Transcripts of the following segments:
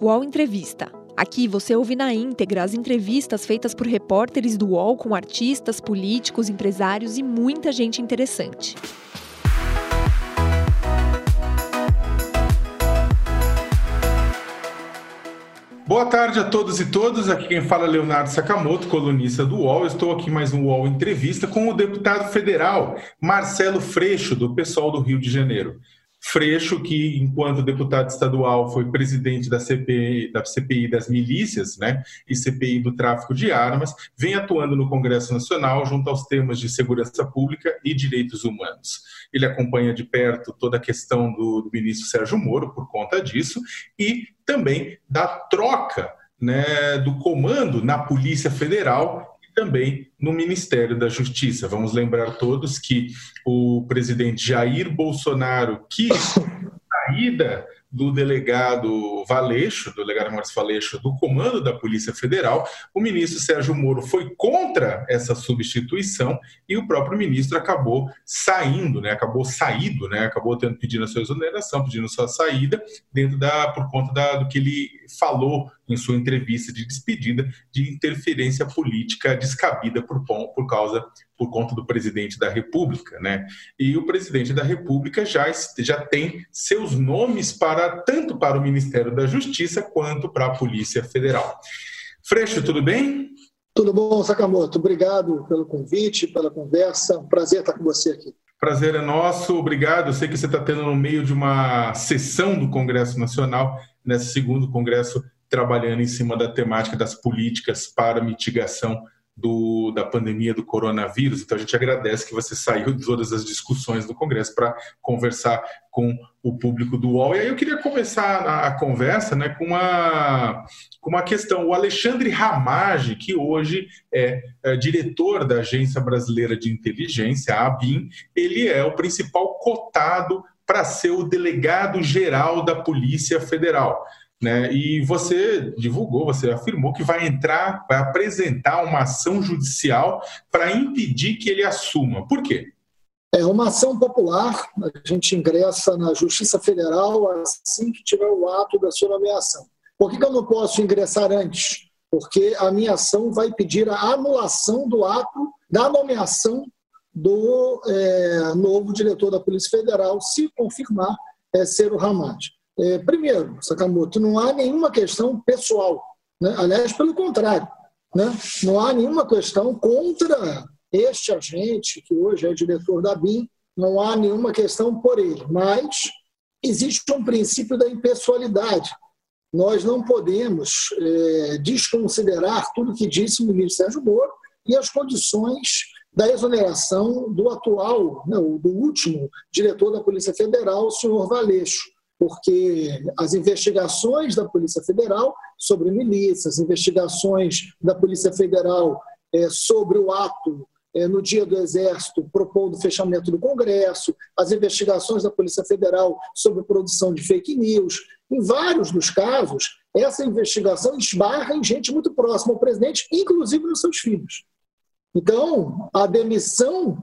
UOL Entrevista. Aqui você ouve na íntegra as entrevistas feitas por repórteres do UOL com artistas, políticos, empresários e muita gente interessante. Boa tarde a todos e todas. Aqui quem fala é Leonardo Sakamoto, colunista do UOL. Estou aqui mais um UOL Entrevista com o deputado federal Marcelo Freixo, do pessoal do Rio de Janeiro. Freixo, que enquanto deputado estadual foi presidente da CPI, da CPI das milícias né, e CPI do tráfico de armas, vem atuando no Congresso Nacional junto aos temas de segurança pública e direitos humanos. Ele acompanha de perto toda a questão do, do ministro Sérgio Moro por conta disso e também da troca né, do comando na Polícia Federal também no Ministério da Justiça. Vamos lembrar todos que o presidente Jair Bolsonaro quis saída do delegado Valeixo, do delegado Maurício Valeixo, do comando da Polícia Federal. O ministro Sérgio Moro foi contra essa substituição e o próprio ministro acabou saindo, né? Acabou saído, né? Acabou tendo pedindo a sua exoneração, pedindo sua saída dentro da por conta da, do que ele falou em sua entrevista de despedida de interferência política descabida por, por causa por conta do presidente da República, né? E o presidente da República já, já tem seus nomes para tanto para o Ministério da Justiça quanto para a Polícia Federal. Freixo, tudo bem? Tudo bom, Sakamoto. Obrigado pelo convite, pela conversa. Um prazer estar com você aqui. Prazer é nosso, obrigado. Eu sei que você está tendo no meio de uma sessão do Congresso Nacional, nesse segundo Congresso, trabalhando em cima da temática das políticas para mitigação do, da pandemia do coronavírus. Então, a gente agradece que você saiu de todas as discussões do Congresso para conversar com o público do UOL. E aí eu queria começar a, a conversa né, com, uma, com uma questão. O Alexandre Ramage, que hoje é, é diretor da Agência Brasileira de Inteligência, a ABIN, ele é o principal cotado para ser o delegado geral da Polícia Federal. Né? E você divulgou, você afirmou que vai entrar, vai apresentar uma ação judicial para impedir que ele assuma. Por quê? É uma ação popular, a gente ingressa na Justiça Federal assim que tiver o ato da sua nomeação. Por que, que eu não posso ingressar antes? Porque a minha ação vai pedir a anulação do ato da nomeação do é, novo diretor da Polícia Federal, se confirmar é, ser o Ramad. É, primeiro, Sakamoto, não há nenhuma questão pessoal. Né? Aliás, pelo contrário, né? não há nenhuma questão contra este agente, que hoje é diretor da BIM, não há nenhuma questão por ele. Mas existe um princípio da impessoalidade. Nós não podemos é, desconsiderar tudo que disse o ministro Sérgio Moro e as condições da exoneração do atual, né, do último diretor da Polícia Federal, o senhor Valeixo porque as investigações da Polícia Federal sobre milícias, investigações da Polícia Federal é, sobre o ato é, no dia do Exército propondo o fechamento do Congresso, as investigações da Polícia Federal sobre produção de fake news. Em vários dos casos, essa investigação esbarra em gente muito próxima ao presidente, inclusive nos seus filhos. Então, a demissão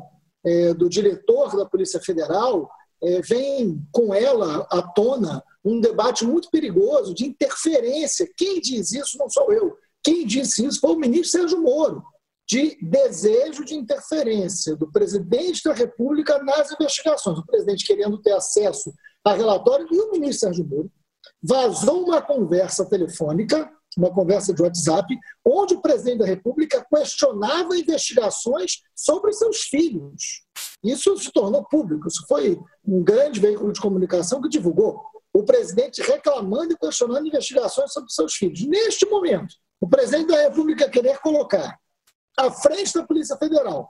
é, do diretor da Polícia Federal é, vem com ela à tona um debate muito perigoso de interferência. Quem diz isso não sou eu. Quem disse isso foi o ministro Sérgio Moro, de desejo de interferência do presidente da República nas investigações. O presidente querendo ter acesso a relatório e o ministro Sérgio Moro vazou uma conversa telefônica, uma conversa de WhatsApp, onde o presidente da República questionava investigações sobre seus filhos. Isso se tornou público, isso foi um grande veículo de comunicação que divulgou. O presidente reclamando e questionando investigações sobre seus filhos. Neste momento, o presidente da República querer colocar à frente da Polícia Federal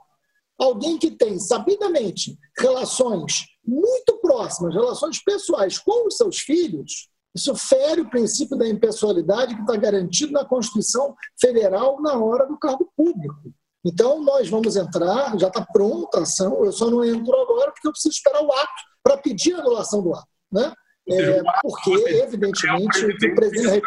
alguém que tem sabidamente relações muito próximas, relações pessoais com os seus filhos, isso fere o princípio da impessoalidade que está garantido na Constituição Federal na hora do cargo público. Então, nós vamos entrar, já está pronta a ação, eu só não entro agora porque eu preciso esperar o ato para pedir a anulação do ato. Né? É, porque, evidentemente, é o, o presidente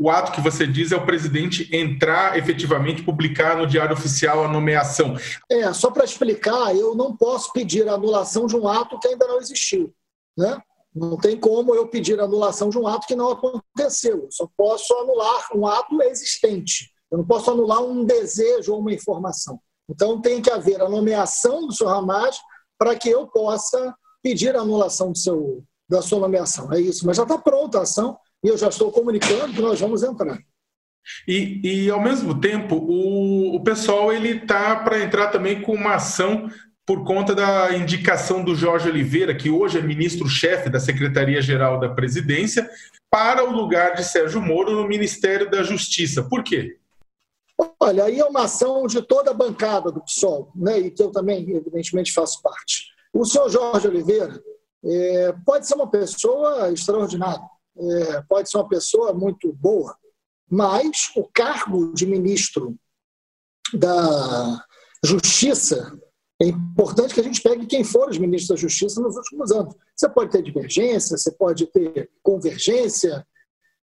o ato que você diz é o presidente entrar efetivamente, publicar no Diário Oficial a nomeação. É, só para explicar, eu não posso pedir a anulação de um ato que ainda não existiu. Né? Não tem como eu pedir anulação de um ato que não aconteceu. Eu só posso anular um ato existente. Eu não posso anular um desejo ou uma informação. Então tem que haver a nomeação do senhor Ramage para que eu possa pedir a anulação do seu, da sua nomeação. É isso. Mas já está pronta a ação e eu já estou comunicando que nós vamos entrar. E, e ao mesmo tempo, o, o pessoal ele está para entrar também com uma ação por conta da indicação do Jorge Oliveira, que hoje é ministro-chefe da Secretaria-Geral da Presidência, para o lugar de Sérgio Moro no Ministério da Justiça. Por quê? Olha, aí é uma ação de toda a bancada do PSOL, né, e que eu também, evidentemente, faço parte. O senhor Jorge Oliveira é, pode ser uma pessoa extraordinária, é, pode ser uma pessoa muito boa, mas o cargo de ministro da Justiça é importante que a gente pegue quem foram os ministros da Justiça nos últimos anos. Você pode ter divergência, você pode ter convergência,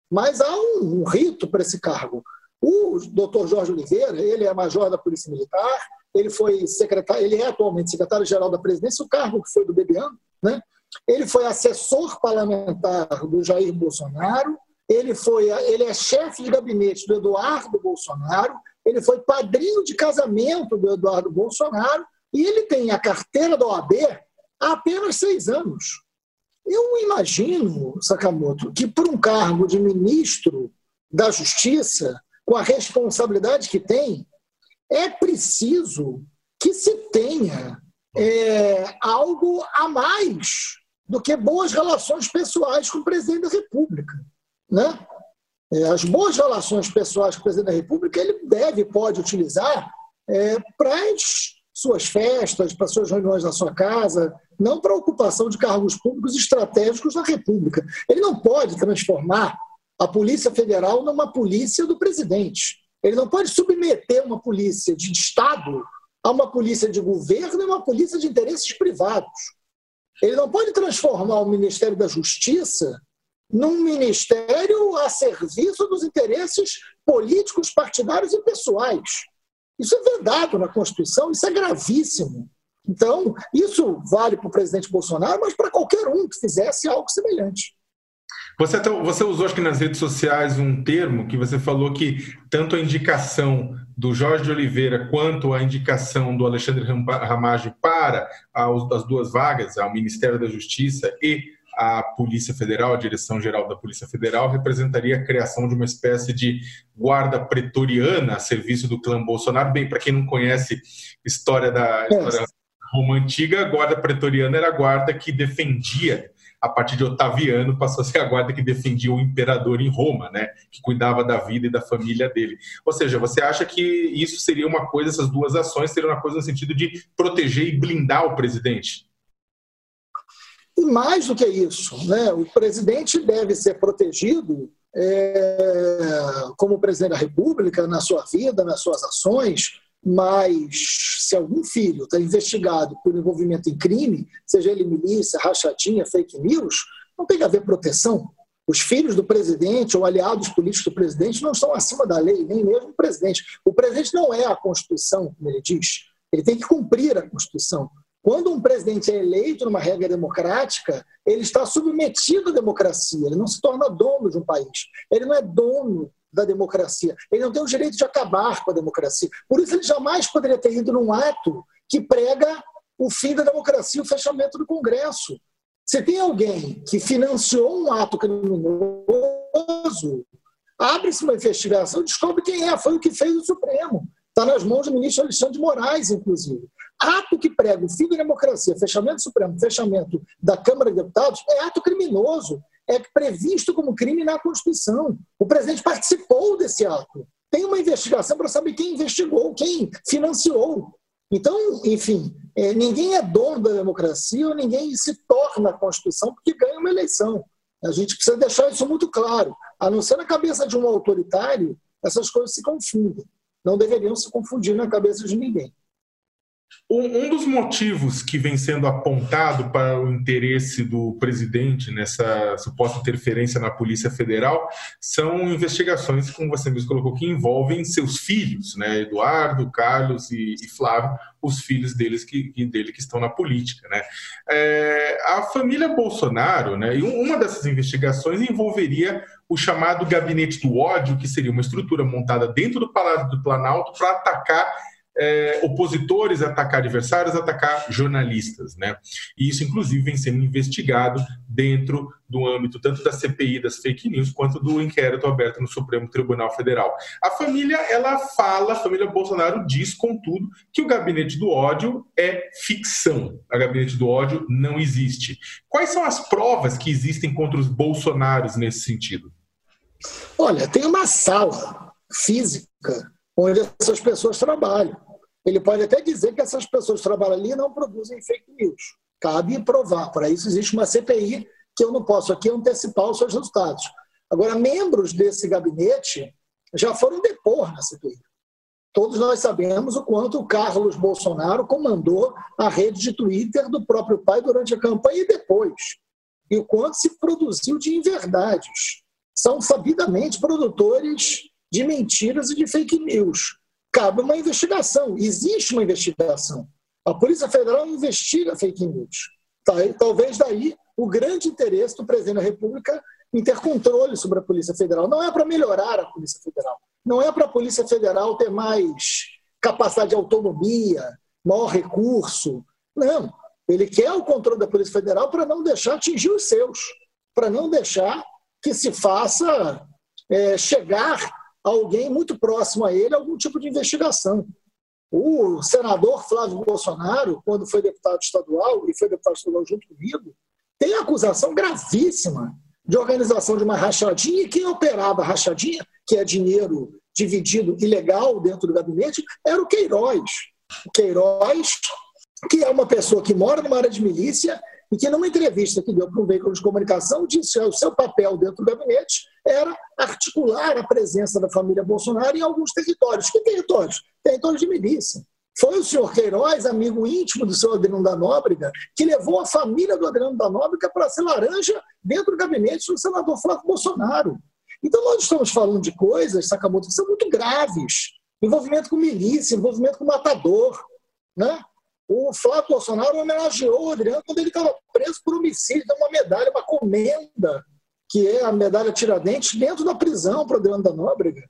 mas há um, um rito para esse cargo. O doutor Jorge Oliveira, ele é major da Polícia Militar, ele foi secretário, ele é atualmente secretário-geral da presidência, o cargo que foi do Bebiano, né? Ele foi assessor parlamentar do Jair Bolsonaro, ele foi, ele é chefe de gabinete do Eduardo Bolsonaro, ele foi padrinho de casamento do Eduardo Bolsonaro e ele tem a carteira da OAB há apenas seis anos. Eu imagino, Sakamoto, que por um cargo de ministro da Justiça, com a responsabilidade que tem, é preciso que se tenha é, algo a mais do que boas relações pessoais com o presidente da República. Né? É, as boas relações pessoais com o presidente da República ele deve, pode utilizar é, para as suas festas, para suas reuniões na sua casa, não para ocupação de cargos públicos estratégicos na República. Ele não pode transformar a Polícia Federal numa polícia do presidente. Ele não pode submeter uma polícia de Estado a uma polícia de governo e uma polícia de interesses privados. Ele não pode transformar o Ministério da Justiça num ministério a serviço dos interesses políticos, partidários e pessoais. Isso é vedado na Constituição, isso é gravíssimo. Então, isso vale para o presidente Bolsonaro, mas para qualquer um que fizesse algo semelhante. Você, você usou, acho que nas redes sociais, um termo que você falou que tanto a indicação do Jorge de Oliveira quanto a indicação do Alexandre Ramage para as duas vagas, ao Ministério da Justiça e a Polícia Federal, a Direção-Geral da Polícia Federal, representaria a criação de uma espécie de guarda pretoriana a serviço do clã Bolsonaro. Bem, para quem não conhece história da história Roma antiga, a guarda pretoriana era a guarda que defendia a partir de Otaviano, passou a ser a guarda que defendia o imperador em Roma, né? que cuidava da vida e da família dele. Ou seja, você acha que isso seria uma coisa, essas duas ações seriam uma coisa no sentido de proteger e blindar o presidente? E mais do que isso, né, o presidente deve ser protegido é, como presidente da República na sua vida, nas suas ações, mas se algum filho está investigado por envolvimento em crime, seja ele milícia, rachadinha, fake news, não tem que haver proteção. Os filhos do presidente ou aliados políticos do presidente não estão acima da lei, nem mesmo o presidente. O presidente não é a Constituição, como ele diz. Ele tem que cumprir a Constituição. Quando um presidente é eleito numa regra democrática, ele está submetido à democracia, ele não se torna dono de um país. Ele não é dono da democracia. Ele não tem o direito de acabar com a democracia. Por isso, ele jamais poderia ter ido num ato que prega o fim da democracia, o fechamento do Congresso. Se tem alguém que financiou um ato criminoso, abre-se uma investigação, descobre quem é, foi o que fez o Supremo. Está nas mãos do ministro Alexandre de Moraes, inclusive. Ato que prega o fim da democracia, fechamento do Supremo, fechamento da Câmara de Deputados, é ato criminoso. É previsto como crime na Constituição. O presidente participou desse ato. Tem uma investigação para saber quem investigou, quem financiou. Então, enfim, é, ninguém é dono da democracia ou ninguém se torna a Constituição porque ganha uma eleição. A gente precisa deixar isso muito claro. A não ser na cabeça de um autoritário, essas coisas se confundem não deveriam se confundir na cabeça de ninguém. Um dos motivos que vem sendo apontado para o interesse do presidente nessa suposta interferência na Polícia Federal são investigações, como você mesmo colocou, que envolvem seus filhos, né? Eduardo, Carlos e, e Flávio, os filhos deles que, dele que estão na política. Né? É, a família Bolsonaro, né, e uma dessas investigações envolveria o chamado Gabinete do Ódio, que seria uma estrutura montada dentro do Palácio do Planalto para atacar é, opositores, atacar adversários, atacar jornalistas. Né? E isso, inclusive, vem sendo investigado dentro do âmbito tanto da CPI das fake news quanto do inquérito aberto no Supremo Tribunal Federal. A família, ela fala, a família Bolsonaro diz, contudo, que o gabinete do ódio é ficção. O gabinete do ódio não existe. Quais são as provas que existem contra os bolsonaros nesse sentido? Olha, tem uma sala física onde essas pessoas trabalham. Ele pode até dizer que essas pessoas que trabalham ali não produzem fake news. Cabe provar. Para isso existe uma CPI que eu não posso aqui antecipar os seus resultados. Agora, membros desse gabinete já foram depor na CPI. Todos nós sabemos o quanto o Carlos Bolsonaro comandou a rede de Twitter do próprio pai durante a campanha e depois. E o quanto se produziu de inverdades. São sabidamente produtores de mentiras e de fake news cabe uma investigação. Existe uma investigação. A Polícia Federal investiga fake news. Tá? talvez daí o grande interesse do presidente da República em ter controle sobre a Polícia Federal. Não é para melhorar a Polícia Federal. Não é para a Polícia Federal ter mais capacidade de autonomia, maior recurso. Não. Ele quer o controle da Polícia Federal para não deixar atingir os seus, para não deixar que se faça é, chegar alguém muito próximo a ele algum tipo de investigação. O senador Flávio Bolsonaro, quando foi deputado estadual, e foi deputado estadual junto comigo, tem acusação gravíssima de organização de uma rachadinha, e quem operava a rachadinha, que é dinheiro dividido ilegal dentro do gabinete, era o Queiroz. O Queiroz, que é uma pessoa que mora numa área de milícia e que, numa entrevista que deu para um veículo de comunicação, disse que o seu papel dentro do gabinete era articular a presença da família Bolsonaro em alguns territórios. Que territórios? Territórios de milícia. Foi o senhor Queiroz, amigo íntimo do senhor Adriano da Nóbrega, que levou a família do Adriano da Nóbrega para ser laranja dentro do gabinete do senador Flávio Bolsonaro. Então, nós estamos falando de coisas, Sakamoto, que são muito graves. Envolvimento com milícia, envolvimento com matador. Né? O Flávio Bolsonaro homenageou o Adriano quando ele estava preso por homicídio, deu uma medalha, uma comenda, que é a medalha Tiradentes, dentro da prisão para o Adriano da Nóbrega.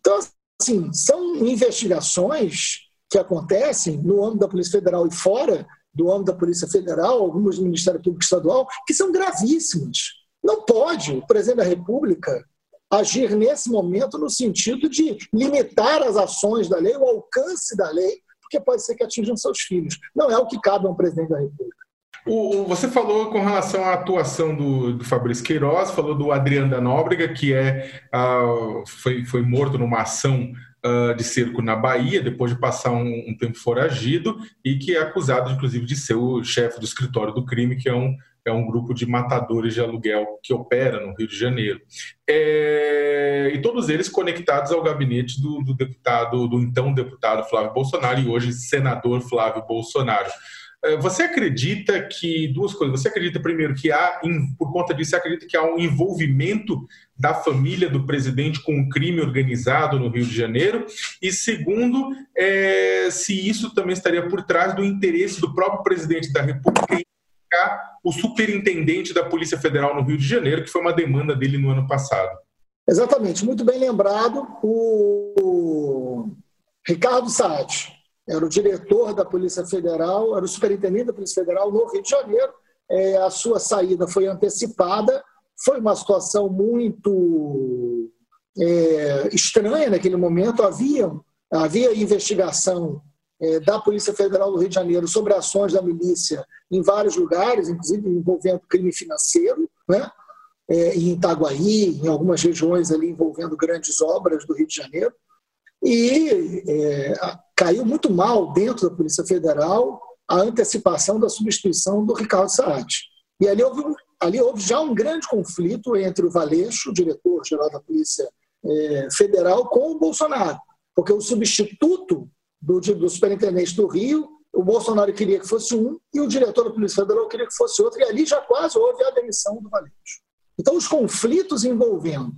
Então, assim, são investigações que acontecem no âmbito da Polícia Federal e fora do âmbito da Polícia Federal, algumas do Ministério Público Estadual, que são gravíssimas. Não pode o presidente da República agir nesse momento no sentido de limitar as ações da lei, o alcance da lei, porque pode ser que atinjam seus filhos. Não é o que cabe a um presidente da República. O, você falou com relação à atuação do, do Fabrício Queiroz, falou do Adriano da Nóbrega, que é, uh, foi, foi morto numa ação uh, de cerco na Bahia, depois de passar um, um, tempo foragido, e que é acusado, inclusive, de ser o chefe do escritório do crime, que é um, é um grupo de matadores de aluguel que opera no Rio de Janeiro. É, e todos eles conectados ao gabinete do, do deputado, do então deputado Flávio Bolsonaro e hoje senador Flávio Bolsonaro. É, você acredita que duas coisas? Você acredita primeiro que há, por conta disso, você acredita que há um envolvimento da família do presidente com um crime organizado no Rio de Janeiro? E segundo, é, se isso também estaria por trás do interesse do próprio presidente da República em o superintendente da Polícia Federal no Rio de Janeiro, que foi uma demanda dele no ano passado. Exatamente, muito bem lembrado. O Ricardo Saad era o diretor da Polícia Federal, era o superintendente da Polícia Federal no Rio de Janeiro. É, a sua saída foi antecipada, foi uma situação muito é, estranha naquele momento. Havia, havia investigação é, da Polícia Federal do Rio de Janeiro sobre ações da milícia em vários lugares, inclusive envolvendo crime financeiro, né? É, em Itaguaí, em algumas regiões ali envolvendo grandes obras do Rio de Janeiro. E é, caiu muito mal dentro da Polícia Federal a antecipação da substituição do Ricardo Saad. E ali houve, ali houve já um grande conflito entre o Valeixo, diretor-geral da Polícia é, Federal, com o Bolsonaro, porque o substituto do, do superintendente do Rio o Bolsonaro queria que fosse um e o diretor da Polícia Federal queria que fosse outro, e ali já quase houve a demissão do Valente. Então, os conflitos envolvendo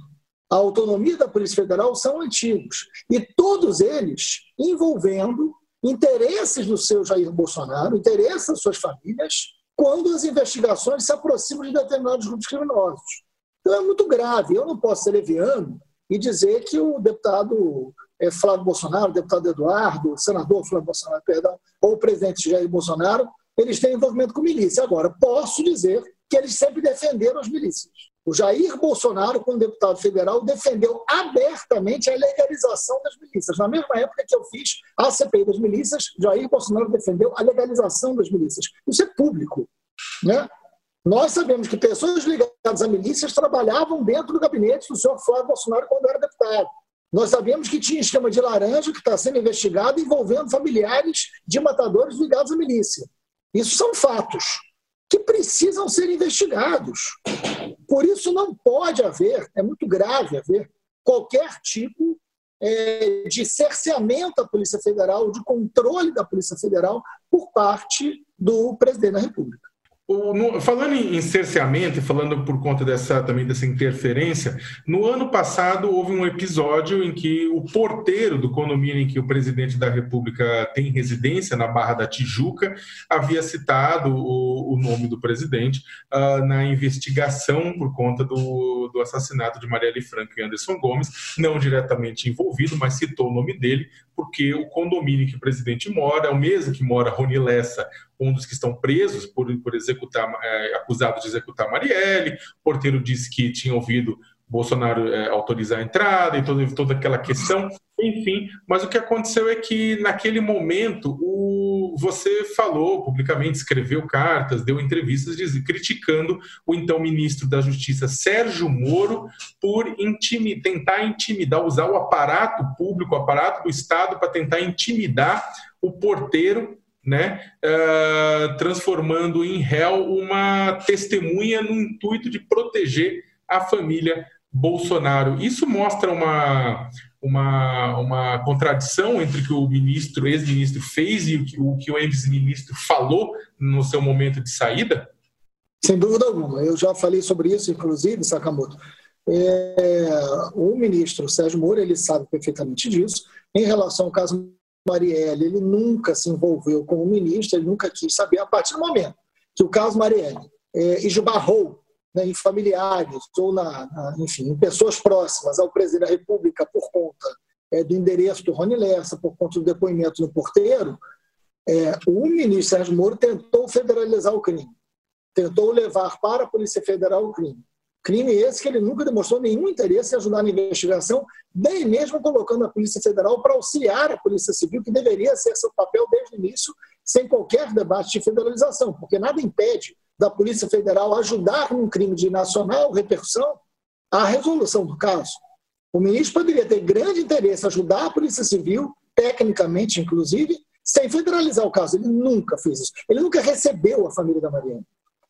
a autonomia da Polícia Federal são antigos, e todos eles envolvendo interesses do seu Jair Bolsonaro, interesses das suas famílias, quando as investigações se aproximam de determinados grupos criminosos. Então é muito grave. Eu não posso ser leviano e dizer que o deputado é, Flávio Bolsonaro, o deputado Eduardo, o senador Flávio Bolsonaro, perdão, ou o presidente Jair Bolsonaro, eles têm envolvimento com milícia. Agora, posso dizer que eles sempre defenderam as milícias. O Jair Bolsonaro, como deputado federal, defendeu abertamente a legalização das milícias. Na mesma época que eu fiz a CPI das milícias, Jair Bolsonaro defendeu a legalização das milícias. Isso é público. Né? Nós sabemos que pessoas ligadas a milícias trabalhavam dentro do gabinete do senhor Flávio Bolsonaro quando era deputado. Nós sabemos que tinha esquema de laranja que está sendo investigado envolvendo familiares de matadores ligados à milícia. Isso são fatos que precisam ser investigados. Por isso, não pode haver, é muito grave haver, qualquer tipo é, de cerceamento à Polícia Federal, de controle da Polícia Federal por parte do presidente da República. No, falando em, cerceamento e falando por conta dessa também dessa interferência, no ano passado houve um episódio em que o porteiro do condomínio em que o presidente da República tem residência, na Barra da Tijuca, havia citado o, o nome do presidente uh, na investigação por conta do, do assassinato de Marielle Franco e Anderson Gomes, não diretamente envolvido, mas citou o nome dele, porque o condomínio que o presidente mora é o mesmo que mora Rony Lessa, um dos que estão presos por, por executar, é, de executar Marielle. O porteiro disse que tinha ouvido Bolsonaro é, autorizar a entrada e toda, toda aquela questão, enfim. Mas o que aconteceu é que, naquele momento, o, você falou publicamente, escreveu cartas, deu entrevistas diz, criticando o então ministro da Justiça, Sérgio Moro, por intimi, tentar intimidar, usar o aparato público, o aparato do Estado, para tentar intimidar o porteiro né, uh, transformando em réu uma testemunha no intuito de proteger a família Bolsonaro. Isso mostra uma, uma, uma contradição entre o que o ministro, ex-ministro, fez e o que o, que o ex-ministro falou no seu momento de saída? Sem dúvida alguma. Eu já falei sobre isso, inclusive, Sakamoto. É, o ministro Sérgio Moro ele sabe perfeitamente disso. Em relação ao caso Marielle, ele nunca se envolveu com o ministro, ele nunca quis saber, a partir do momento que o caso Marielle é, esbarrou né, em familiares ou, na, na, enfim, em pessoas próximas ao presidente da República por conta é, do endereço do Rony Lessa, por conta do depoimento do porteiro, é, o ministro Sérgio Moro tentou federalizar o crime, tentou levar para a Polícia Federal o crime. Crime esse que ele nunca demonstrou nenhum interesse em ajudar na investigação, nem mesmo colocando a Polícia Federal para auxiliar a Polícia Civil, que deveria ser seu papel desde o início, sem qualquer debate de federalização, porque nada impede da Polícia Federal ajudar num crime de nacional repercussão a resolução do caso. O ministro poderia ter grande interesse em ajudar a Polícia Civil, tecnicamente, inclusive, sem federalizar o caso. Ele nunca fez isso. Ele nunca recebeu a família da Mariana.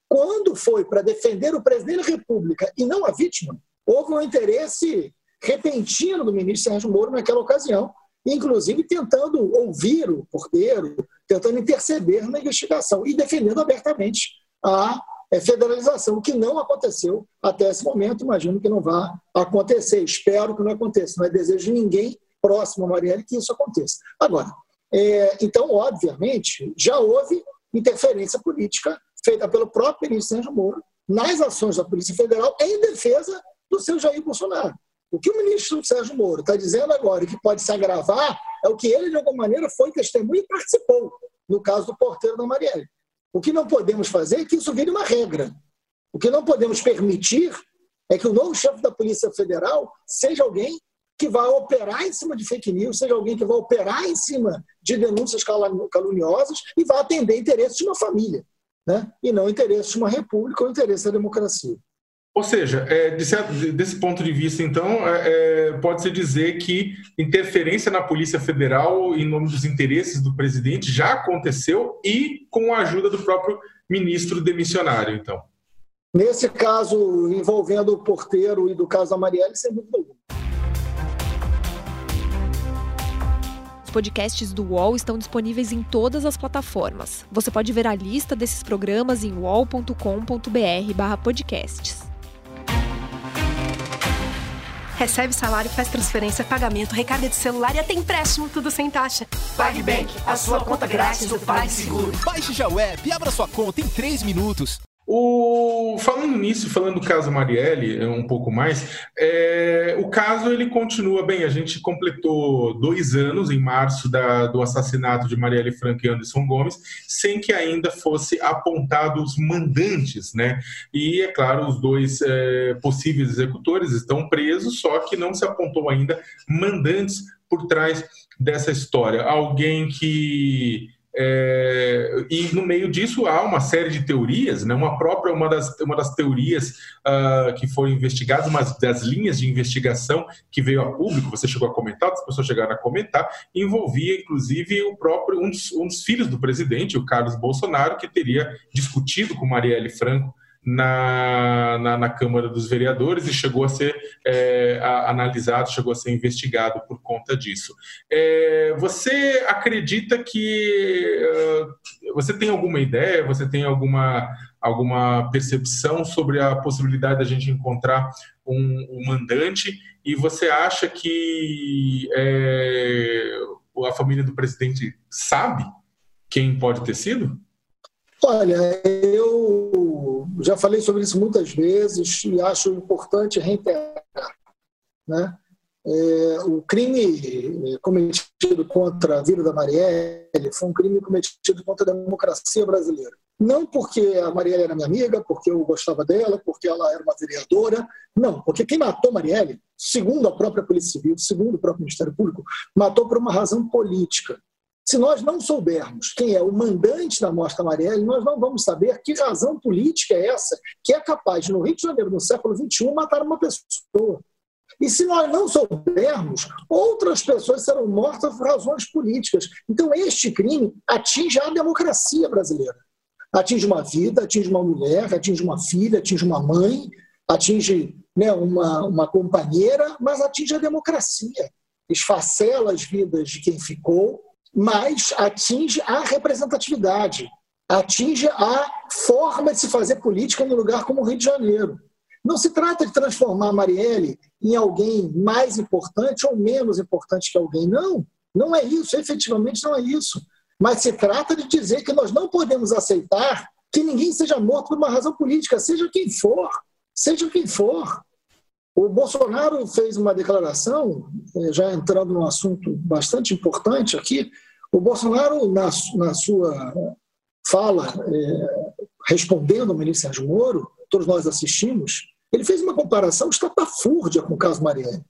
Quando foi para defender o presidente da República e não a vítima, houve um interesse repentino do ministro Sérgio Moro naquela ocasião, inclusive tentando ouvir o porteiro, tentando interceder na investigação e defendendo abertamente a é, federalização, que não aconteceu até esse momento. Imagino que não vá acontecer, espero que não aconteça. Não é desejo de ninguém próximo a Marielle que isso aconteça. Agora, é, então, obviamente, já houve interferência política feita pelo próprio ministro Sérgio Moro nas ações da Polícia Federal em defesa do seu Jair Bolsonaro. O que o ministro Sérgio Moro está dizendo agora que pode se agravar é o que ele, de alguma maneira, foi testemunha e participou no caso do porteiro da Marielle. O que não podemos fazer é que isso vire uma regra. O que não podemos permitir é que o novo chefe da Polícia Federal seja alguém que vai operar em cima de fake news, seja alguém que vai operar em cima de denúncias caluniosas e vai atender interesses de uma família né? e não interesse de uma república ou interesse da democracia. Ou seja, é, desse, desse, ponto de vista, então, é, é, pode-se dizer que interferência na Polícia Federal em nome dos interesses do presidente já aconteceu e com a ajuda do próprio ministro demissionário, então. Nesse caso envolvendo o porteiro e do caso da Marielle, sem dúvida alguma. Os podcasts do UOL estão disponíveis em todas as plataformas. Você pode ver a lista desses programas em uol.com.br/podcasts. Recebe salário, faz transferência, pagamento, recarga de celular e até empréstimo, tudo sem taxa. PagBank, a sua conta grátis do PagSeguro. Baixe já o app e abra sua conta em 3 minutos. O, falando nisso, falando do caso Marielle, é, um pouco mais, é, o caso ele continua bem. A gente completou dois anos em março da, do assassinato de Marielle Franco e Anderson Gomes, sem que ainda fosse apontados mandantes, né? E é claro, os dois é, possíveis executores estão presos, só que não se apontou ainda mandantes por trás dessa história. Alguém que é, e no meio disso há uma série de teorias, né? uma própria uma das, uma das teorias uh, que foi investigada, uma das linhas de investigação que veio a público, você chegou a comentar, as pessoas chegaram a comentar, envolvia inclusive o próprio um dos, um dos filhos do presidente, o Carlos Bolsonaro, que teria discutido com Marielle Franco na, na, na, Câmara dos Vereadores e chegou a ser é, a, analisado, chegou a ser investigado por conta disso. É, você acredita que uh, você tem alguma ideia, você tem alguma, alguma percepção sobre a possibilidade da gente encontrar um, um mandante e você acha que é, a família do presidente sabe quem pode ter sido? Olha, eu já falei sobre isso muitas vezes e acho importante reiterar. Né? É, o crime cometido contra a vida da Marielle foi um crime cometido contra a democracia brasileira. Não porque a Marielle era minha amiga, porque eu gostava dela, porque ela era uma vereadora. Não, porque quem matou Marielle, segundo a própria Polícia Civil, segundo o próprio Ministério Público, matou por uma razão política. Se nós não soubermos quem é o mandante da Mostra Marielle, nós não vamos saber que razão política é essa que é capaz, no Rio de Janeiro, no século XXI, matar uma pessoa. E se nós não soubermos, outras pessoas serão mortas por razões políticas. Então, este crime atinge a democracia brasileira. Atinge uma vida, atinge uma mulher, atinge uma filha, atinge uma mãe, atinge né, uma, uma companheira, mas atinge a democracia. Esfacela as vidas de quem ficou, mas atinge a representatividade, atinge a forma de se fazer política num lugar como o Rio de Janeiro. Não se trata de transformar a Marielle em alguém mais importante ou menos importante que alguém, não. Não é isso, efetivamente não é isso. Mas se trata de dizer que nós não podemos aceitar que ninguém seja morto por uma razão política, seja quem for, seja quem for. O Bolsonaro fez uma declaração, eh, já entrando num assunto bastante importante aqui. O Bolsonaro, na, na sua fala, é, respondendo ao ministro Sérgio Moro, todos nós assistimos, ele fez uma comparação estapafúrdia com o caso Marielle.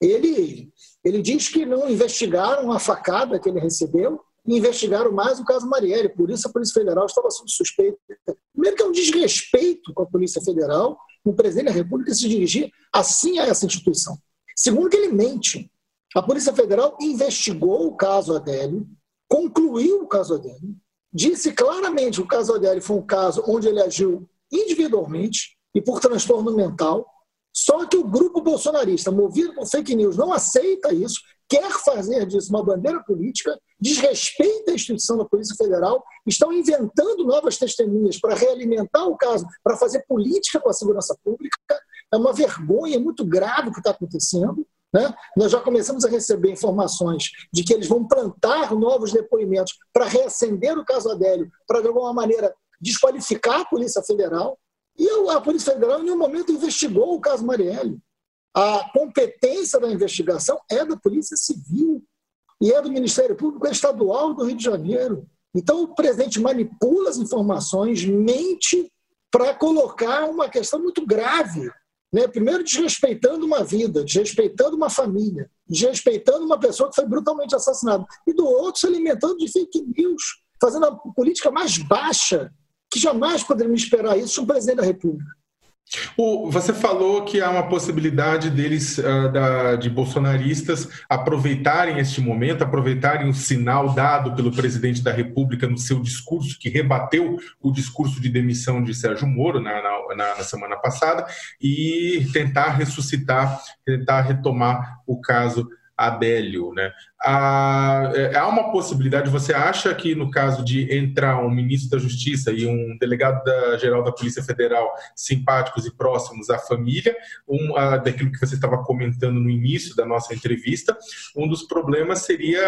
Ele, ele diz que não investigaram a facada que ele recebeu e investigaram mais o caso Marielle, por isso a Polícia Federal estava sob suspeita. Primeiro que é um desrespeito com a Polícia Federal, o presidente da República se dirigir assim a essa instituição. Segundo que ele mente. A Polícia Federal investigou o caso Adélio, concluiu o caso Adélio, disse claramente que o caso Adélio foi um caso onde ele agiu individualmente e por transtorno mental, só que o grupo bolsonarista, movido por fake news, não aceita isso, quer fazer disso uma bandeira política, desrespeita a instituição da Polícia Federal, estão inventando novas testemunhas para realimentar o caso, para fazer política com a segurança pública. É uma vergonha muito grave o que está acontecendo. Né? Nós já começamos a receber informações de que eles vão plantar novos depoimentos para reacender o caso Adélio, para de alguma maneira desqualificar a Polícia Federal. E a Polícia Federal, em nenhum momento, investigou o caso Marielle. A competência da investigação é da Polícia Civil e é do Ministério Público Estadual do Rio de Janeiro. Então, o presidente manipula as informações, mente para colocar uma questão muito grave. Né? Primeiro, desrespeitando uma vida, desrespeitando uma família, desrespeitando uma pessoa que foi brutalmente assassinada. E do outro, se alimentando de fake news, fazendo a política mais baixa, que jamais poderíamos esperar isso um presidente da República. O, você falou que há uma possibilidade deles, uh, da, de bolsonaristas, aproveitarem este momento, aproveitarem o sinal dado pelo presidente da República no seu discurso, que rebateu o discurso de demissão de Sérgio Moro na, na, na semana passada, e tentar ressuscitar, tentar retomar o caso Adélio. Né? Há, é, há uma possibilidade, você acha que no caso de entrar um ministro da Justiça e um delegado da, geral da Polícia Federal simpáticos e próximos à família, um, daquilo que você estava comentando no início da nossa entrevista, um dos problemas seria,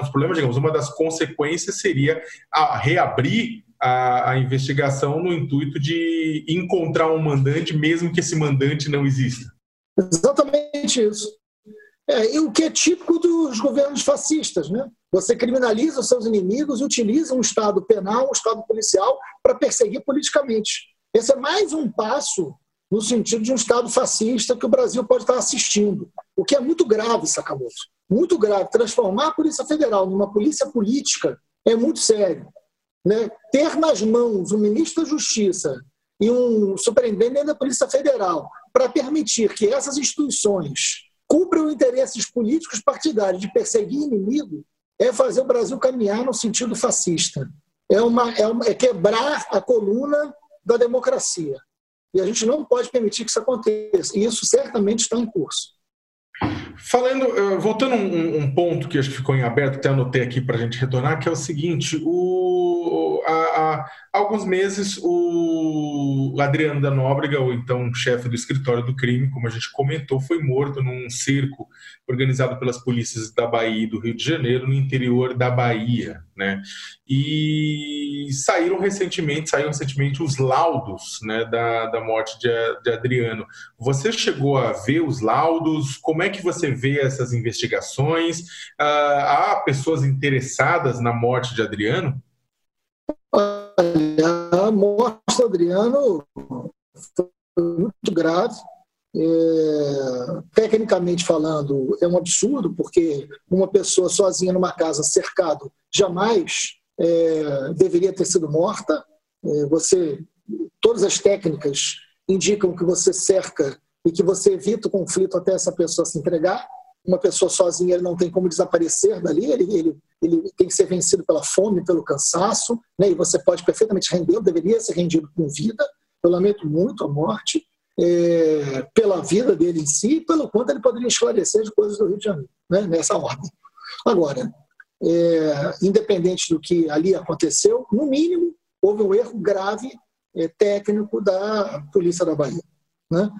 os problemas, digamos, uma das consequências seria a, reabrir a, a, investigação no intuito de encontrar um mandante, mesmo que esse mandante não exista. Exatamente isso. É, o que é típico dos governos fascistas, né? Você criminaliza os seus inimigos e utiliza um Estado penal, um Estado policial, para perseguir politicamente. Esse é mais um passo no sentido de um Estado fascista que o Brasil pode estar assistindo. O que é muito grave, Sakamoto. Muito grave. Transformar a Polícia Federal numa polícia política é muito sério. Né? Ter nas mãos um ministro da Justiça e um superintendente da Polícia Federal para permitir que essas instituições cumpram interesses políticos partidários de perseguir inimigo é fazer o Brasil caminhar no sentido fascista. É, uma, é, uma, é quebrar a coluna da democracia. E a gente não pode permitir que isso aconteça. E isso certamente está em curso. Falando, eh, voltando um, um, ponto que acho que ficou em aberto, até anotei aqui para a gente retornar, que é o seguinte: o, há alguns meses o Adriano da Nóbrega, ou então chefe do escritório do crime, como a gente comentou, foi morto num cerco organizado pelas polícias da Bahia e do Rio de Janeiro, no interior da Bahia, né? E saíram recentemente, saíram recentemente os laudos, né, da, da morte de, de Adriano. Você chegou a ver os laudos? Como é que você vê essas investigações? Ah, há pessoas interessadas na morte de Adriano? Olha, a morte do Adriano foi muito grave. É, tecnicamente falando, é um absurdo, porque uma pessoa sozinha numa casa cercado jamais é, deveria ter sido morta. É, você, todas as técnicas indicam que você cerca e que você evita o conflito até essa pessoa se entregar. Uma pessoa sozinha ele não tem como desaparecer dali, ele, ele, ele tem que ser vencido pela fome, pelo cansaço, né? e você pode perfeitamente render, deveria ser rendido com vida. Eu lamento muito a morte, é, pela vida dele em si, pelo quanto ele poderia esclarecer de coisas do Rio de Janeiro, né? nessa ordem. Agora, é, independente do que ali aconteceu, no mínimo, houve um erro grave é, técnico da Polícia da Bahia. Né?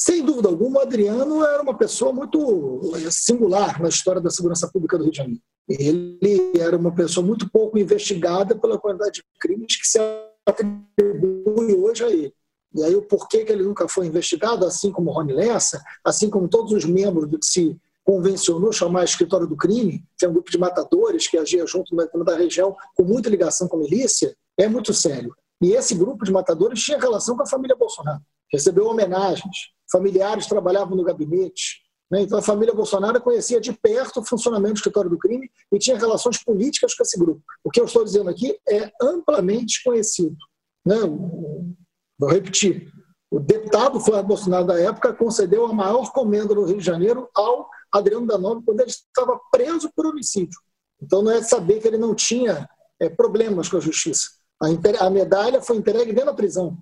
Sem dúvida alguma, o Adriano era uma pessoa muito é, singular na história da segurança pública do Rio de Janeiro. Ele era uma pessoa muito pouco investigada pela quantidade de crimes que se atribui hoje a ele. E aí o porquê que ele nunca foi investigado, assim como Rony Lessa, assim como todos os membros do que se convencionou chamar Escritório do Crime, que é um grupo de matadores que agia junto da região com muita ligação com a milícia, é muito sério. E esse grupo de matadores tinha relação com a família Bolsonaro. Recebeu homenagens, familiares trabalhavam no gabinete. Né? Então a família Bolsonaro conhecia de perto o funcionamento do escritório do crime e tinha relações políticas com esse grupo. O que eu estou dizendo aqui é amplamente conhecido. Né? Vou repetir. O deputado Flávio Bolsonaro da época concedeu a maior comenda no Rio de Janeiro ao Adriano Danone quando ele estava preso por homicídio. Então não é saber que ele não tinha é, problemas com a justiça. A, a, medalha foi entregue dentro da prisão.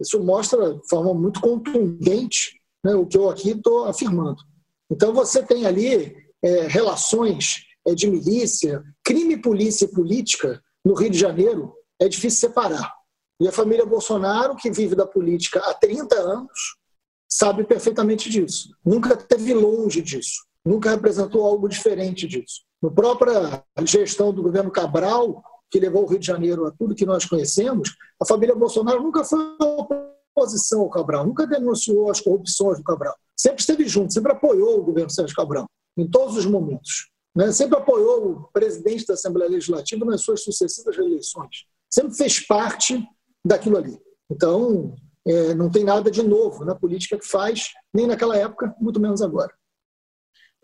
Isso mostra de forma muito contundente né, o que eu aqui estou afirmando. Então você tem ali é, relações é, de milícia, crime, polícia e política no Rio de Janeiro, é difícil separar. E a família Bolsonaro, que vive da política há 30 anos, sabe perfeitamente disso. Nunca teve longe disso. Nunca representou algo diferente disso. No própria gestão do governo Cabral, que levou o Rio de Janeiro a tudo que nós conhecemos, a família Bolsonaro nunca foi oposição ao Cabral, nunca denunciou as corrupções do Cabral. Sempre esteve junto, sempre apoiou o governo Sérgio Cabral, em todos os momentos. Né? Sempre apoiou o presidente da Assembleia Legislativa nas suas sucessivas reeleições. Sempre fez parte daquilo ali. Então, é, não tem nada de novo na política que faz, nem naquela época, muito menos agora.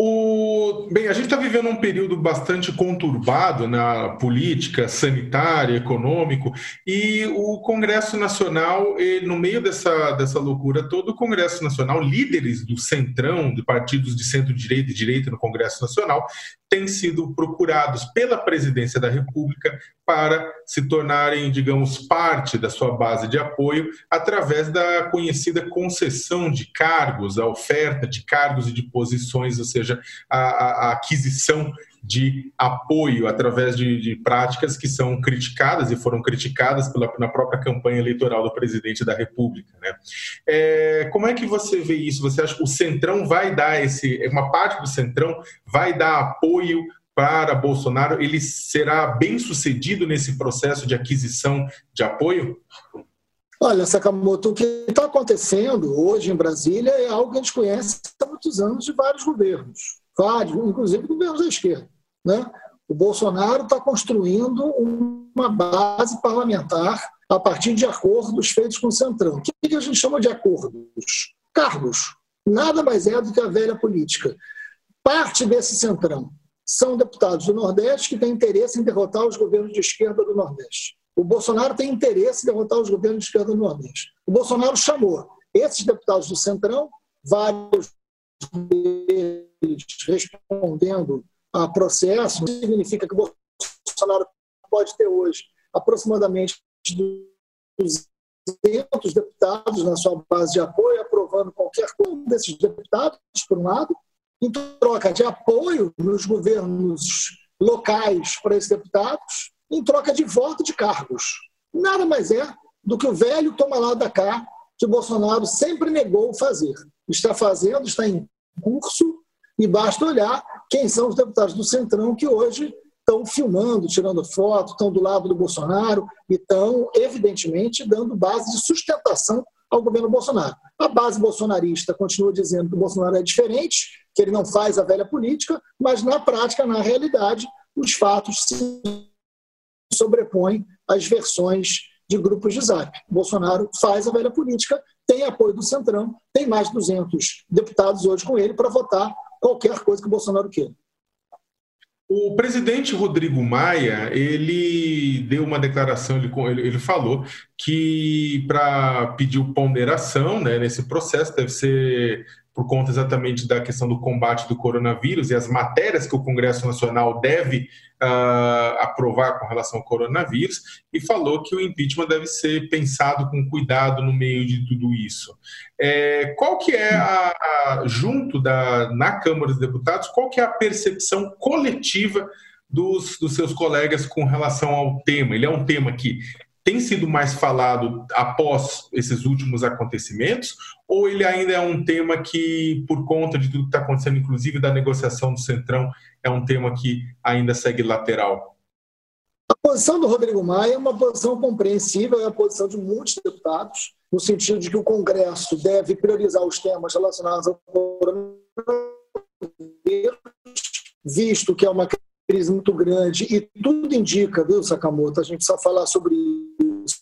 O... Bem, a gente está vivendo um período bastante conturbado na política, sanitária, econômico, e o Congresso Nacional, no meio dessa, dessa loucura toda, o Congresso Nacional, líderes do centrão, de partidos de centro-direita e direita no Congresso Nacional, têm sido procurados pela presidência da República para se tornarem, digamos, parte da sua base de apoio através da conhecida concessão de cargos, a oferta de cargos e de posições, ou seja, seja, a, a aquisição de apoio através de, de, práticas que são criticadas e foram criticadas pela, na própria campanha eleitoral do presidente da República. Né? É, como é que você vê isso? Você acha que o Centrão vai dar esse, uma parte do Centrão vai dar apoio para Bolsonaro? Ele será bem sucedido nesse processo de aquisição de apoio? Olha, Sakamoto, o que está acontecendo hoje em Brasília é algo que a gente conhece há muitos anos de vários governos, vários, inclusive governos da esquerda. Né? O Bolsonaro está construindo uma base parlamentar a partir de acordos feitos com o Centrão. O que a gente chama de acordos? Cargos. Nada mais é do que a velha política. Parte desse Centrão são deputados do Nordeste que têm interesse em derrotar os governos de esquerda do Nordeste. O Bolsonaro tem interesse em derrotar os governos de esquerda do Nordeste. O Bolsonaro chamou esses deputados do Centrão, vários deles respondendo a processo, significa que o Bolsonaro pode ter hoje aproximadamente 200 deputados na sua base de apoio, aprovando qualquer coisa desses deputados, por um lado, em troca de apoio nos governos locais para esses deputados, em troca de voto de cargos. Nada mais é do que o velho toma lá da cá que Bolsonaro sempre negou fazer. Está fazendo, está em curso, e basta olhar quem são os deputados do Centrão que hoje estão filmando, tirando foto, estão do lado do Bolsonaro e estão, evidentemente, dando base de sustentação ao governo Bolsonaro. A base bolsonarista continua dizendo que o Bolsonaro é diferente, que ele não faz a velha política, mas na prática, na realidade, os fatos se sobrepõem às versões de grupos de zap. Bolsonaro faz a velha política, tem apoio do Centrão, tem mais de 200 deputados hoje com ele para votar qualquer coisa que o Bolsonaro queira. O presidente Rodrigo Maia, ele deu uma declaração, ele, ele falou que para pedir ponderação né, nesse processo deve ser por conta exatamente da questão do combate do coronavírus e as matérias que o Congresso Nacional deve uh, aprovar com relação ao coronavírus, e falou que o impeachment deve ser pensado com cuidado no meio de tudo isso. É, qual que é, a, a, junto da, na Câmara dos Deputados, qual que é a percepção coletiva dos, dos seus colegas com relação ao tema? Ele é um tema que tem sido mais falado após esses últimos acontecimentos, ou ele ainda é um tema que, por conta de tudo que está acontecendo, inclusive da negociação do Centrão, é um tema que ainda segue lateral? A posição do Rodrigo Maia é uma posição compreensível, é a posição de muitos deputados, no sentido de que o Congresso deve priorizar os temas relacionados ao coronavírus, visto que é uma crise muito grande e tudo indica, viu, Sakamoto, a gente precisa falar sobre isso,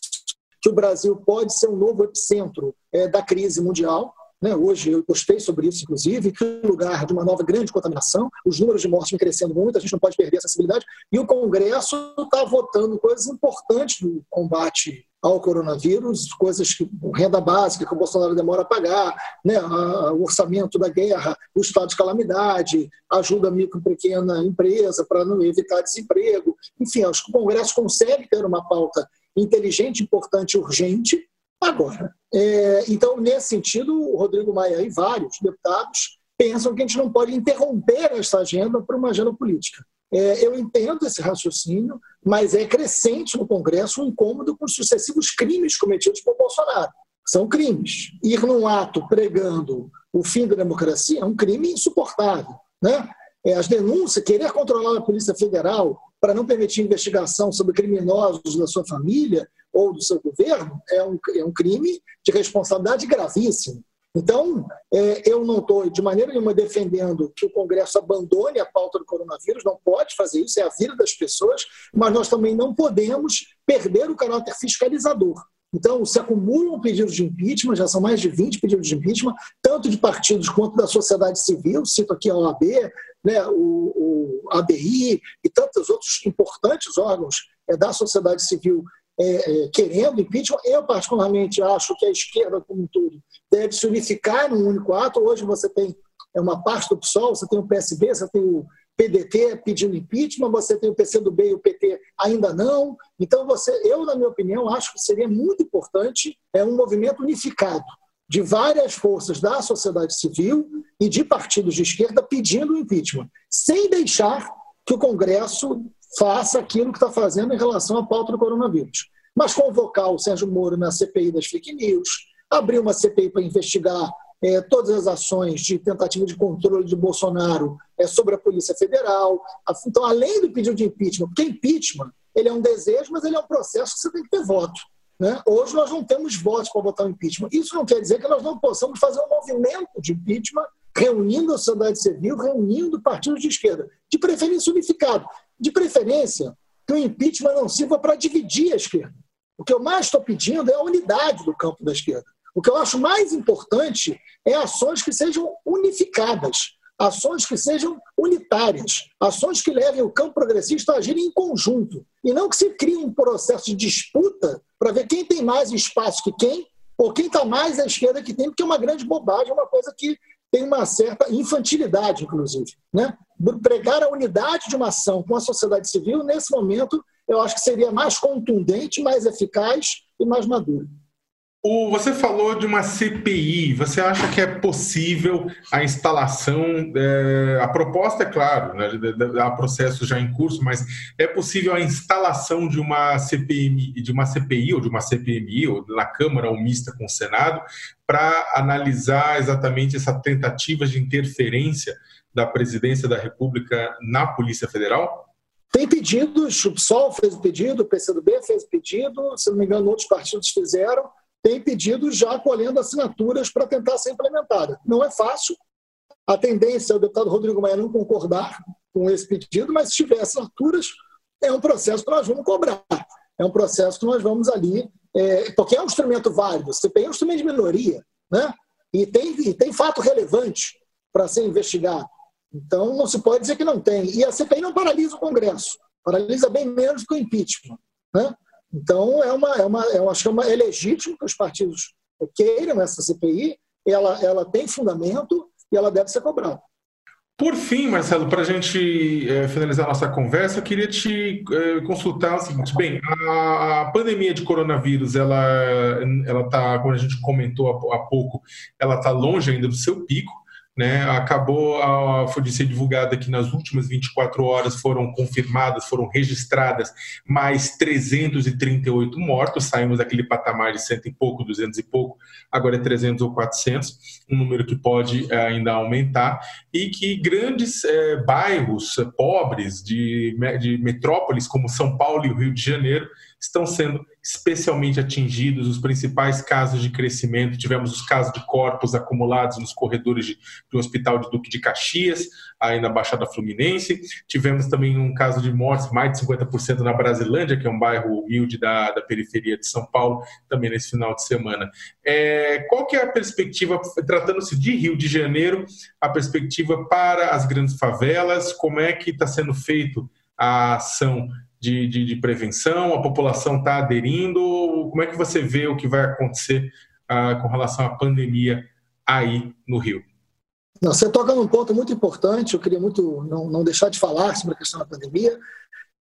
que o Brasil pode ser um novo epicentro é, da crise mundial. Né? Hoje eu postei sobre isso, inclusive, que lugar de uma nova grande contaminação, os números de mortes vêm crescendo muito, a gente não pode perder essa sensibilidade, e o Congresso está votando coisas importantes no combate ao coronavírus, coisas que renda básica que o Bolsonaro demora a pagar, né, o orçamento da guerra, o estado de calamidade, ajuda a micro e pequena empresa para não evitar desemprego. Enfim, acho que o Congresso consegue ter uma pauta inteligente, importante, urgente. Agora, é, então, nesse sentido, o Rodrigo Maia e vários deputados pensam que a gente não pode interromper essa agenda para uma agenda política. É, eu entendo esse raciocínio, mas é crescente no Congresso um incômodo com os sucessivos crimes cometidos por Bolsonaro. São crimes. Ir num ato pregando o fim da democracia é um crime insuportável. Né? É, as denúncias, querer controlar a Polícia Federal para não permitir investigação sobre criminosos da sua família ou do seu governo é um, é um crime de responsabilidade gravíssimo. Então, é, eu não estou de maneira nenhuma defendendo que o Congresso abandone a pauta do coronavírus, não pode fazer isso, é a vida das pessoas, mas nós também não podemos perder o caráter fiscalizador. Então, se acumulam pedidos de impeachment, já são mais de 20 pedidos de impeachment, tanto de partidos quanto da sociedade civil, cito aqui a OAB, né, o, o ABI e tantos outros importantes órgãos é, da sociedade civil é, é, querendo impeachment. Eu, particularmente, acho que a esquerda, como um todo, deve se unificar num único ato. Hoje você tem é uma parte do PSOL, você tem o PSB, você tem o PDT pedindo impeachment, você tem o PCdoB e o PT ainda não. Então, você, eu, na minha opinião, acho que seria muito importante é um movimento unificado de várias forças da sociedade civil e de partidos de esquerda pedindo impeachment, sem deixar que o Congresso faça aquilo que está fazendo em relação à pauta do coronavírus. Mas convocar o Sérgio Moro na CPI das fake news, abrir uma CPI para investigar é, todas as ações de tentativa de controle de Bolsonaro é, sobre a Polícia Federal. Então, além do pedido de impeachment, porque impeachment ele é um desejo, mas ele é um processo que você tem que ter voto. Né? Hoje nós não temos votos para votar o impeachment. Isso não quer dizer que nós não possamos fazer um movimento de impeachment reunindo a sociedade civil, reunindo partidos de esquerda, de preferência unificado. De preferência, que o impeachment não sirva para dividir a esquerda. O que eu mais estou pedindo é a unidade do campo da esquerda. O que eu acho mais importante é ações que sejam unificadas, ações que sejam unitárias, ações que levem o campo progressista a agir em conjunto, e não que se crie um processo de disputa para ver quem tem mais espaço que quem, ou quem está mais à esquerda que tem, porque é uma grande bobagem, uma coisa que tem uma certa infantilidade, inclusive. Né? Pregar a unidade de uma ação com a sociedade civil, nesse momento, eu acho que seria mais contundente, mais eficaz e mais maduro. O, você falou de uma CPI. Você acha que é possível a instalação? É, a proposta é claro, né, há processo já em curso, mas é possível a instalação de uma CPI, de uma CPI ou de uma CPMI ou na Câmara ou mista com o Senado para analisar exatamente essa tentativa de interferência da Presidência da República na Polícia Federal? Tem pedidos, o PSOL fez pedido, o PCdoB fez pedido, se não me engano, outros partidos fizeram tem pedido já colhendo assinaturas para tentar ser implementada. Não é fácil. A tendência é o deputado Rodrigo Maia não concordar com esse pedido, mas se tiver assinaturas, é um processo que nós vamos cobrar. É um processo que nós vamos ali, é, porque é um instrumento válido. CPI é um instrumento de minoria, né? E tem, e tem fato relevante para ser investigado. Então, não se pode dizer que não tem. E a CPI não paralisa o Congresso, paralisa bem menos que o impeachment. Né? Então, é uma, é uma, eu acho que é, uma, é legítimo que os partidos queiram essa CPI, ela, ela tem fundamento e ela deve ser cobrada. Por fim, Marcelo, para a gente é, finalizar nossa conversa, eu queria te é, consultar o seguinte: bem, a, a, pandemia de coronavírus, ela, ela está, como a gente comentou há, há pouco, ela está longe ainda do seu pico. Né, acabou foi de ser divulgada que nas últimas 24 horas foram confirmadas, foram registradas mais 338 mortos, saímos daquele patamar de cento e pouco, 200 e pouco, agora é 300 ou 400, um número que pode é, ainda aumentar, e que grandes é, bairros pobres de, de metrópoles como São Paulo e o Rio de Janeiro estão sendo especialmente atingidos os principais casos de crescimento. Tivemos os casos de corpos acumulados nos corredores de, do Hospital de Duque de Caxias, aí na Baixada Fluminense. Tivemos também um caso de mortes, mais de 50% na Brasilândia, que é um bairro humilde da, da periferia de São Paulo, também nesse final de semana. É, qual que é a perspectiva, tratando-se de Rio de Janeiro, a perspectiva para as grandes favelas? Como é que está sendo feito a ação de, de, de prevenção? A população está aderindo? Como é que você vê o que vai acontecer ah, com relação à pandemia aí no Rio? Não, você toca num ponto muito importante, eu queria muito não, não deixar de falar sobre a questão da pandemia.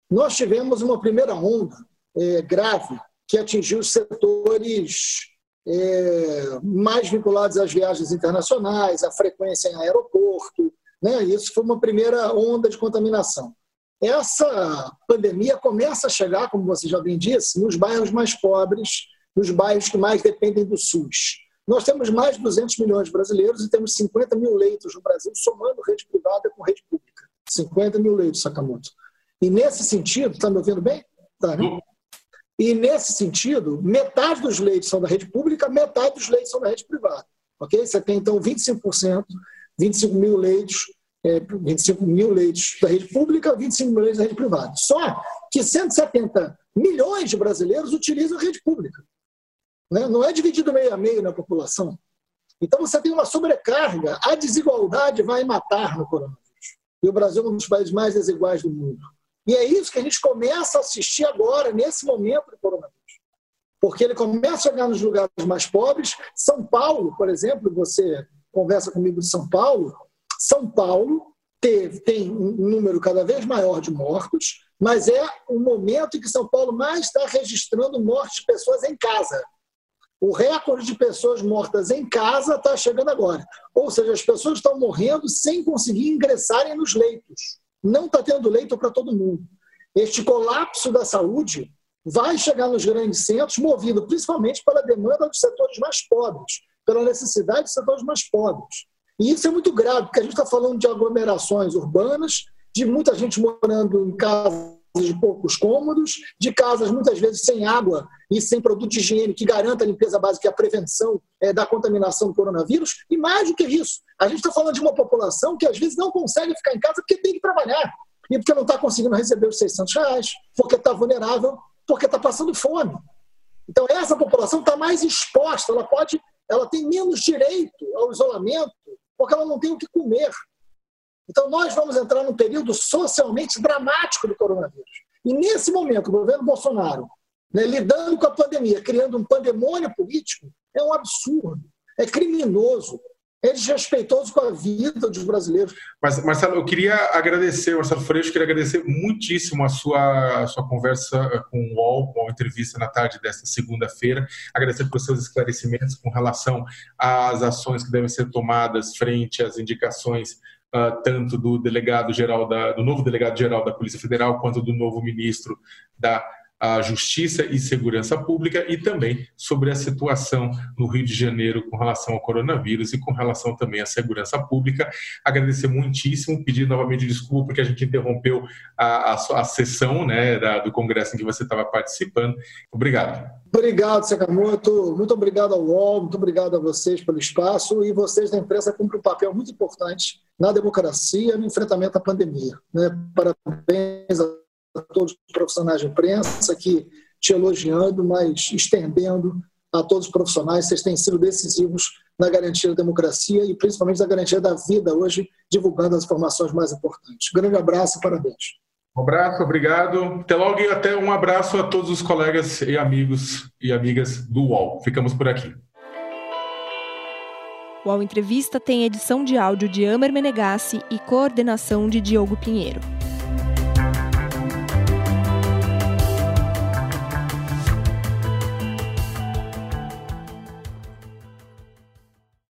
Nós tivemos uma primeira onda é, grave que atingiu os setores é, mais vinculados às viagens internacionais, à frequência em aeroporto. Né? Isso foi uma primeira onda de contaminação. Essa pandemia começa a chegar, como você já bem disse, nos bairros mais pobres, nos bairros que mais dependem do SUS. Nós temos mais de 200 milhões de brasileiros e temos 50 mil leitos no Brasil, somando rede privada com rede pública. 50 mil leitos, Sakamoto. E nesse sentido, está me ouvindo bem? Tá, né? E nesse sentido, metade dos leitos são da rede pública, metade dos leitos são da rede privada. Ok? Você tem então 25%, 25 mil leitos é, 25 mil leitos da rede pública, 25 mil leitos da rede privada. Só que 170 milhões de brasileiros utilizam a rede pública. Né? Não é dividido meio a meio na população. Então você tem uma sobrecarga, a desigualdade vai matar no coronavírus. E o Brasil é um dos países mais desiguais do mundo. E é isso que a gente começa a assistir agora, nesse momento do coronavírus. Porque ele começa a chegar nos lugares mais pobres. São Paulo, por exemplo, você conversa comigo de São Paulo, são Paulo teve, tem um número cada vez maior de mortos, mas é o momento em que São Paulo mais está registrando mortes de pessoas em casa. O recorde de pessoas mortas em casa está chegando agora. Ou seja, as pessoas estão morrendo sem conseguir ingressarem nos leitos. Não está tendo leito para todo mundo. Este colapso da saúde vai chegar nos grandes centros, movido principalmente pela demanda dos setores mais pobres, pela necessidade dos setores mais pobres. E isso é muito grave, porque a gente está falando de aglomerações urbanas, de muita gente morando em casas de poucos cômodos, de casas muitas vezes sem água e sem produto de higiene que garanta a limpeza básica e a prevenção é, da contaminação do coronavírus. E mais do que isso, a gente está falando de uma população que às vezes não consegue ficar em casa porque tem que trabalhar e porque não está conseguindo receber os 600 reais, porque está vulnerável, porque está passando fome. Então essa população está mais exposta, ela pode, ela tem menos direito ao isolamento porque ela não tem o que comer. Então, nós vamos entrar num período socialmente dramático do coronavírus. E nesse momento, o governo Bolsonaro, né, lidando com a pandemia, criando um pandemônio político, é um absurdo, é criminoso, é desrespeitoso com a vida dos brasileiros. Mas, Marcelo, eu queria agradecer, Marcelo Freixo, queria agradecer muitíssimo a sua, a sua conversa com o UOL, com a entrevista na tarde desta segunda-feira. Agradecer pelos seus esclarecimentos com relação às ações que devem ser tomadas frente às indicações uh, tanto do delegado geral da, do novo delegado geral da Polícia Federal quanto do novo ministro da a Justiça e Segurança Pública e também sobre a situação no Rio de Janeiro com relação ao coronavírus e com relação também à segurança pública. Agradecer muitíssimo, pedir novamente desculpa porque a gente interrompeu a, a, a sessão né, da, do Congresso em que você estava participando. Obrigado. Obrigado, Sakamoto. Muito obrigado ao UOL, muito obrigado a vocês pelo espaço e vocês da imprensa cumprem um papel muito importante na democracia no enfrentamento à pandemia. Né? Parabéns a todos os profissionais de imprensa aqui te elogiando, mas estendendo a todos os profissionais. Vocês têm sido decisivos na garantia da democracia e principalmente na garantia da vida hoje, divulgando as informações mais importantes. Grande abraço e parabéns. Um abraço, obrigado. Até logo e até um abraço a todos os colegas e amigos e amigas do UOL. Ficamos por aqui. O UOL Entrevista tem edição de áudio de Amer Menegassi e coordenação de Diogo Pinheiro.